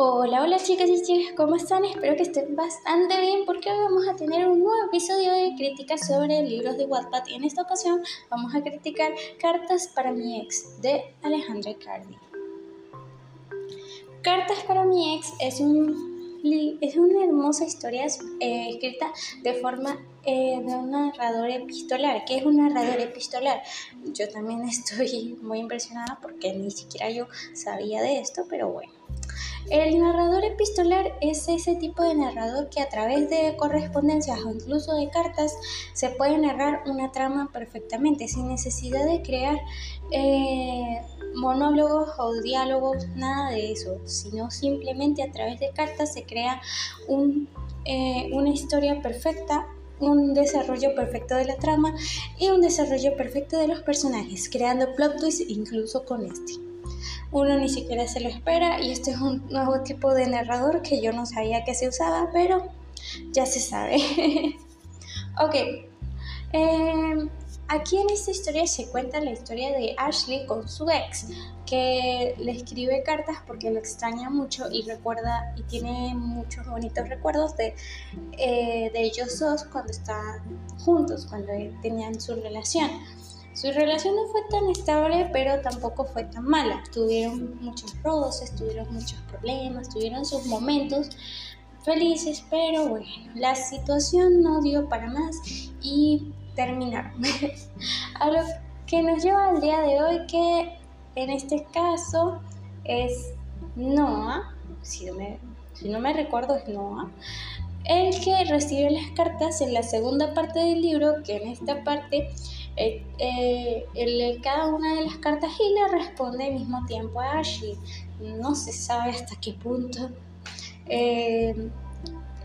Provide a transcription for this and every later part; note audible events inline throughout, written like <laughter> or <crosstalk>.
Hola, hola chicas y chicas, ¿cómo están? Espero que estén bastante bien porque hoy vamos a tener un nuevo episodio de crítica sobre libros de Wattpad y en esta ocasión vamos a criticar Cartas para mi ex de Alejandra Cardi. Cartas para mi ex es, un, es una hermosa historia eh, escrita de forma eh, de un narrador epistolar. ¿Qué es un narrador epistolar? Yo también <laughs> estoy muy impresionada porque ni siquiera yo sabía de esto, pero bueno. El narrador epistolar es ese tipo de narrador que a través de correspondencias o incluso de cartas se puede narrar una trama perfectamente sin necesidad de crear eh, monólogos o diálogos, nada de eso, sino simplemente a través de cartas se crea eh, una historia perfecta un desarrollo perfecto de la trama y un desarrollo perfecto de los personajes, creando plot twists incluso con este uno ni siquiera se lo espera y este es un nuevo tipo de narrador que yo no sabía que se usaba, pero ya se sabe. <laughs> ok, em, aquí en esta historia se cuenta la historia de Ashley con su ex, que le escribe cartas porque lo extraña mucho y recuerda y tiene muchos bonitos recuerdos de, eh, de ellos dos cuando estaban juntos, cuando tenían su relación. Su relación no fue tan estable, pero tampoco fue tan mala. Tuvieron muchos roces, tuvieron muchos problemas, tuvieron sus momentos felices, pero bueno, la situación no dio para más y terminaron. <laughs> A lo que nos lleva al día de hoy, que en este caso es Noah, si no me, si no me recuerdo es Noah, el que recibe las cartas en la segunda parte del libro, que en esta parte eh, eh, cada una de las cartas y le responde al mismo tiempo a Ashley. No se sabe hasta qué punto eh,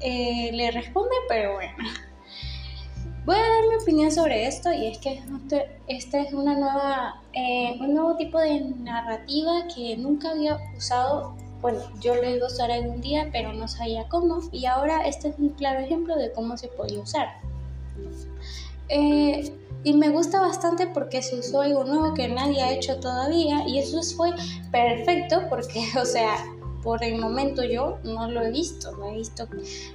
le responde, pero bueno. Voy a dar mi opinión sobre esto y es que esta es una nueva, un nuevo tipo de narrativa que nunca había usado. Bueno, yo lo iba a usar algún día, pero no sabía cómo. Y ahora este es un claro ejemplo de cómo se puede usar. Eh, y me gusta bastante porque se usó algo nuevo que nadie ha hecho todavía y eso fue perfecto porque, <laughs> o sea, por el momento yo no lo he visto, no he visto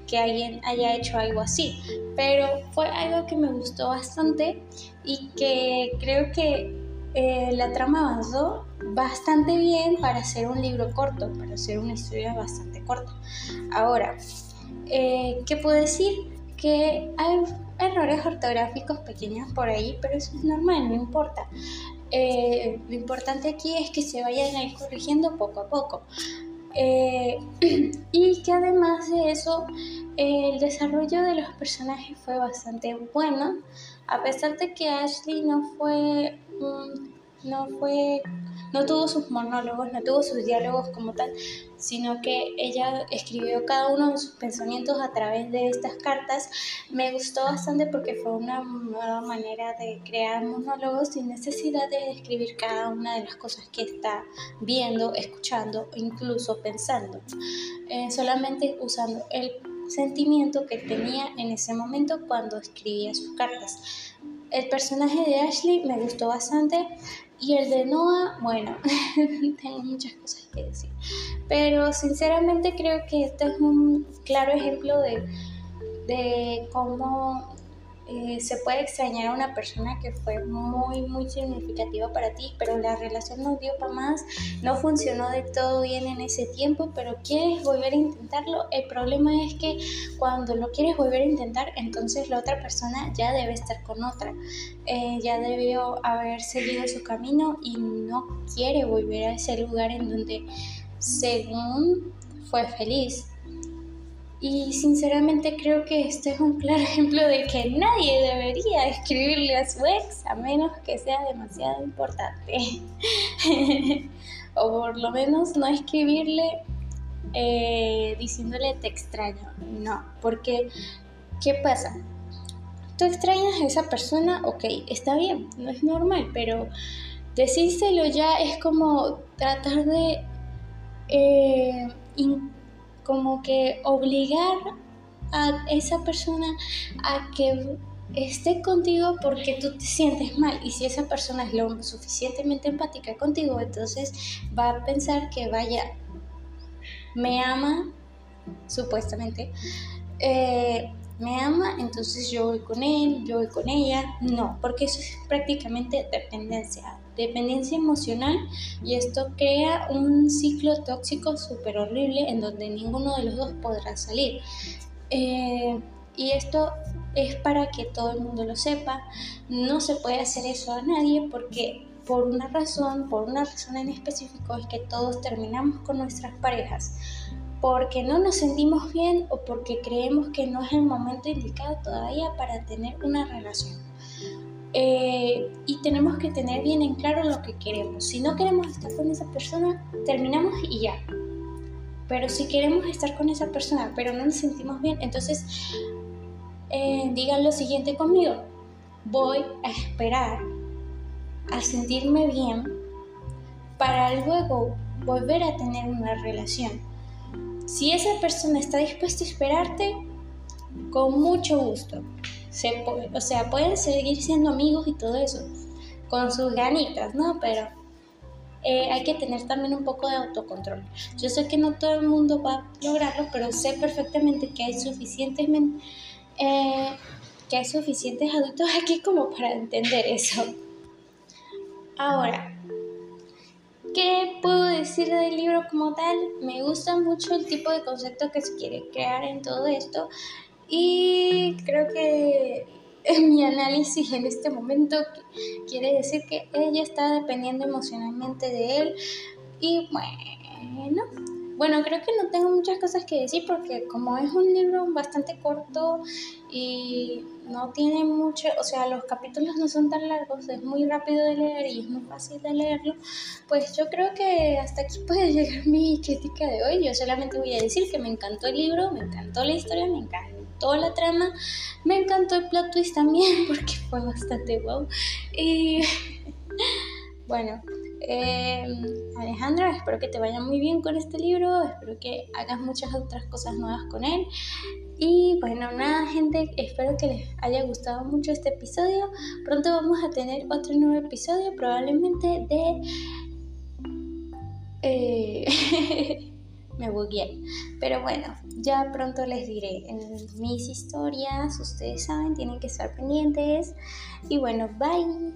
que alguien haya hecho algo así, pero fue algo que me gustó bastante y que creo que eh, la trama avanzó bastante bien para hacer un libro corto, para hacer una historia bastante corta. Ahora, eh, ¿qué puedo decir? Que hay errores ortográficos pequeños por ahí, pero eso es normal, no importa. Eh, lo importante aquí es que se vayan a ir corrigiendo poco a poco. Eh, <clears throat> y que además de eso, el desarrollo de los personajes fue bastante bueno, a pesar de que Ashley no fue, no fue no tuvo sus monólogos, no tuvo sus diálogos como tal, sino que ella escribió cada uno de sus pensamientos a través de estas cartas. Me gustó bastante porque fue una nueva manera de crear monólogos sin necesidad de escribir cada una de las cosas que está viendo, escuchando o incluso pensando, eh, solamente usando el sentimiento que tenía en ese momento cuando escribía sus cartas. El personaje de Ashley me gustó bastante. Y el de Noah, bueno, <laughs> tengo muchas cosas que decir. Pero sinceramente creo que este es un claro ejemplo de, de cómo eh, se puede extrañar a una persona que fue muy, muy significativa para ti, pero la relación no dio para más, no funcionó de todo bien en ese tiempo, pero quieres volver a intentarlo. El problema es que cuando lo quieres volver a intentar, entonces la otra persona ya debe estar con otra, eh, ya debió haber seguido su camino y no quiere volver a ese lugar en donde según fue feliz. Y sinceramente creo que este es un claro <laughs> ejemplo de que nadie debería escribirle a su ex a menos que sea demasiado importante. <laughs> o por lo menos no escribirle eh, diciéndole te extraño. No, porque ¿qué pasa? Tú extrañas a esa persona, ok, está bien, no es normal, pero decírselo ya es como tratar de... Eh, como que obligar a esa persona a que esté contigo porque tú te sientes mal y si esa persona es lo suficientemente empática contigo entonces va a pensar que vaya me ama, supuestamente, eh, me ama, entonces yo voy con él, yo voy con ella. No, porque eso es prácticamente dependencia, dependencia emocional y esto crea un ciclo tóxico súper horrible en donde ninguno de los dos podrá salir. Eh, y esto es para que todo el mundo lo sepa. No se puede hacer eso a nadie porque por una razón, por una razón en específico, es que todos terminamos con nuestras parejas porque no nos sentimos bien o porque creemos que no es el momento indicado todavía para tener una relación. Eh, y tenemos que tener bien en claro lo que queremos. Si no queremos estar con esa persona, terminamos y ya. Pero si queremos estar con esa persona, pero no nos sentimos bien, entonces eh, digan lo siguiente conmigo. Voy a esperar a sentirme bien para luego volver a tener una relación. Si esa persona está dispuesta a esperarte, con mucho gusto. Se o sea, pueden seguir siendo amigos y todo eso, con sus ganitas, ¿no? Pero eh, hay que tener también un poco de autocontrol. Yo sé que no todo el mundo va a lograrlo, pero sé perfectamente que hay suficientes, eh, que hay suficientes adultos aquí como para entender eso. Ahora, ¿qué puedo decir del libro como tal? Me gusta mucho el tipo de concepto que se quiere crear en todo esto y creo que en mi análisis en este momento quiere decir que ella está dependiendo emocionalmente de él y bueno, bueno, creo que no tengo muchas cosas que decir porque como es un libro bastante corto y no tiene mucho, o sea, los capítulos no son tan largos, es muy rápido de leer y es muy fácil de leerlo, pues yo creo que hasta aquí puede <laughs> llegar mi crítica de hoy. Yo solamente voy a decir que me encantó el libro, me encantó la historia, me encantó la trama, me encantó el plot twist también <laughs> porque fue bastante wow. Y <laughs> bueno, eh, Alejandra, espero que te vaya muy bien con este libro, espero que hagas muchas otras cosas nuevas con él. Y bueno, nada gente, espero que les haya gustado mucho este episodio. Pronto vamos a tener otro nuevo episodio, probablemente de... Eh, <laughs> me bugué. Pero bueno, ya pronto les diré en mis historias, ustedes saben, tienen que estar pendientes. Y bueno, bye.